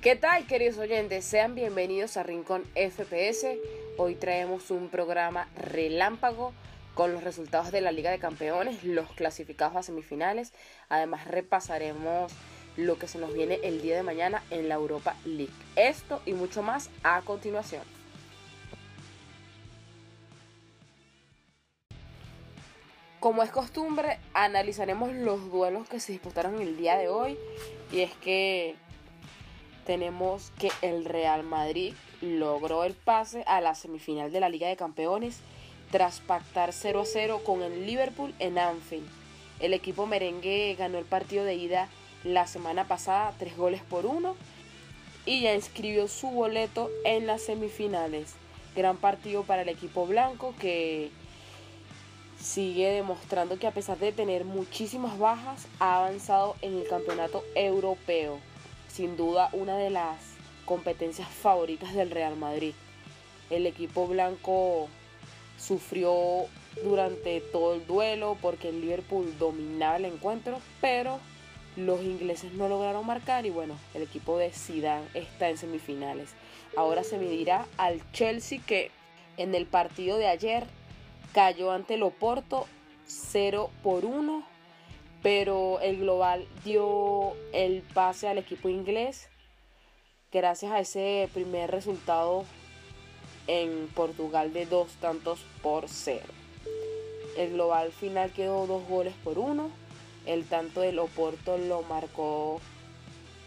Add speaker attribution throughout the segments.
Speaker 1: ¿Qué tal queridos oyentes? Sean bienvenidos a Rincón FPS. Hoy traemos un programa relámpago con los resultados de la Liga de Campeones, los clasificados a semifinales. Además repasaremos lo que se nos viene el día de mañana en la Europa League. Esto y mucho más a continuación. Como es costumbre, analizaremos los duelos que se disputaron el día de hoy. Y es que tenemos que el Real Madrid logró el pase a la semifinal de la Liga de Campeones tras pactar 0 a 0 con el Liverpool en Anfield. El equipo merengue ganó el partido de ida la semana pasada 3 goles por 1 y ya inscribió su boleto en las semifinales. Gran partido para el equipo blanco que sigue demostrando que a pesar de tener muchísimas bajas ha avanzado en el campeonato europeo sin duda una de las competencias favoritas del Real Madrid. El equipo blanco sufrió durante todo el duelo porque el Liverpool dominaba el encuentro, pero los ingleses no lograron marcar y bueno, el equipo de Zidane está en semifinales. Ahora se medirá al Chelsea que en el partido de ayer cayó ante el Oporto 0 por 1 pero el global dio el pase al equipo inglés gracias a ese primer resultado en Portugal de dos tantos por cero. El global final quedó dos goles por uno. El tanto del Oporto lo marcó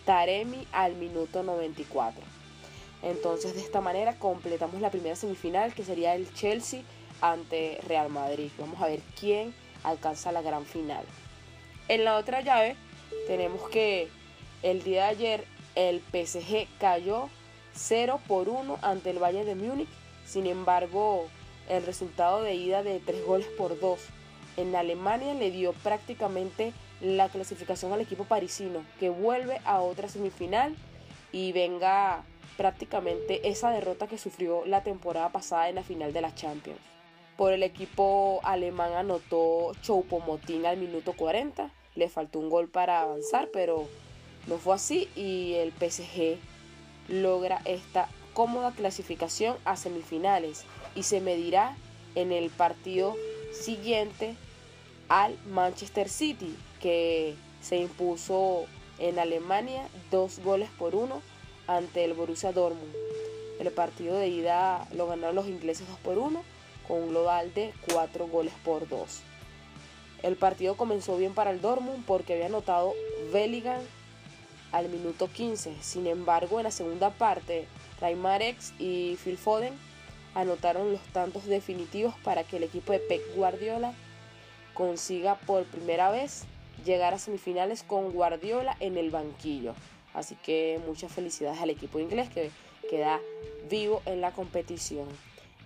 Speaker 1: Taremi al minuto 94. Entonces de esta manera completamos la primera semifinal que sería el Chelsea ante Real Madrid. Vamos a ver quién alcanza la gran final. En la otra llave tenemos que el día de ayer el PSG cayó 0 por 1 ante el Bayern de Múnich. Sin embargo, el resultado de ida de 3 goles por 2 en Alemania le dio prácticamente la clasificación al equipo parisino, que vuelve a otra semifinal y venga prácticamente esa derrota que sufrió la temporada pasada en la final de la Champions. Por el equipo alemán anotó Choupo-Moting al minuto 40 le faltó un gol para avanzar, pero no fue así y el PSG logra esta cómoda clasificación a semifinales y se medirá en el partido siguiente al Manchester City que se impuso en Alemania dos goles por uno ante el Borussia Dortmund. El partido de ida lo ganaron los ingleses 2 por 1 con un global de 4 goles por 2. El partido comenzó bien para el Dortmund porque había anotado Bellingham al minuto 15. Sin embargo, en la segunda parte, Raymarex y Phil Foden anotaron los tantos definitivos para que el equipo de Pep Guardiola consiga por primera vez llegar a semifinales con Guardiola en el banquillo. Así que muchas felicidades al equipo inglés que queda vivo en la competición.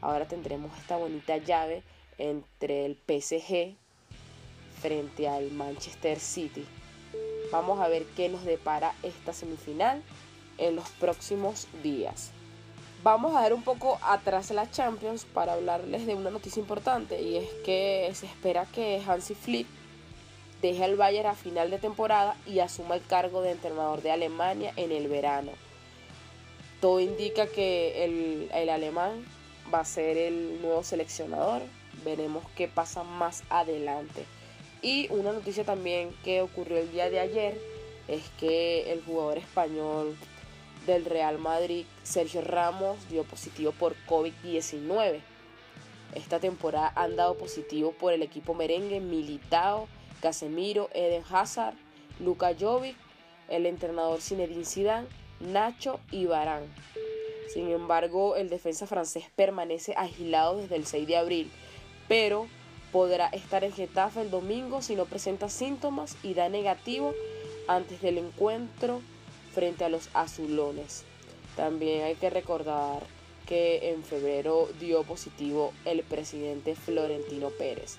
Speaker 1: Ahora tendremos esta bonita llave entre el PSG frente al Manchester City. Vamos a ver qué nos depara esta semifinal en los próximos días. Vamos a ver un poco atrás la Champions para hablarles de una noticia importante y es que se espera que Hansi Flick deje al Bayern a final de temporada y asuma el cargo de entrenador de Alemania en el verano. Todo indica que el, el alemán va a ser el nuevo seleccionador. Veremos qué pasa más adelante. Y una noticia también que ocurrió el día de ayer es que el jugador español del Real Madrid, Sergio Ramos, dio positivo por COVID-19. Esta temporada han dado positivo por el equipo merengue Militao, Casemiro, Eden Hazard, Luka Jovic, el entrenador Zinedine Zidane, Nacho y Barán. Sin embargo, el defensa francés permanece agilado desde el 6 de abril, pero podrá estar en Getafe el domingo si no presenta síntomas y da negativo antes del encuentro frente a los azulones. También hay que recordar que en febrero dio positivo el presidente Florentino Pérez.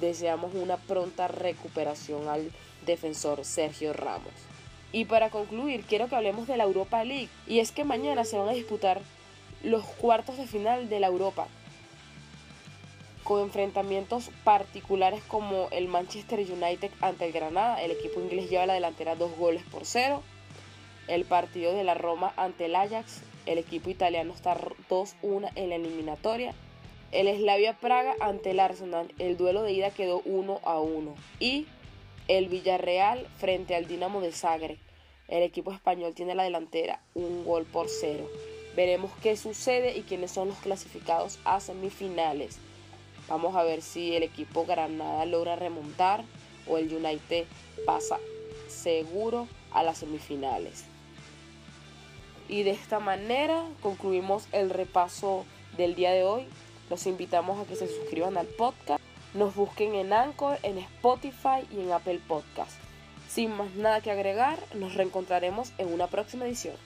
Speaker 1: Deseamos una pronta recuperación al defensor Sergio Ramos. Y para concluir, quiero que hablemos de la Europa League. Y es que mañana se van a disputar los cuartos de final de la Europa enfrentamientos particulares como el Manchester United ante el Granada. El equipo inglés lleva la delantera dos goles por cero. el partido de la Roma ante el Ajax. El equipo italiano está 2-1 en la eliminatoria. El Slavia Praga ante el Arsenal. El duelo de ida quedó 1-1. Y el Villarreal frente al Dinamo de Zagreb. El equipo español tiene la delantera un gol por cero. Veremos qué sucede y quiénes son los clasificados a semifinales. Vamos a ver si el equipo Granada logra remontar o el United pasa seguro a las semifinales. Y de esta manera concluimos el repaso del día de hoy. Los invitamos a que se suscriban al podcast, nos busquen en Anchor, en Spotify y en Apple Podcast. Sin más nada que agregar, nos reencontraremos en una próxima edición.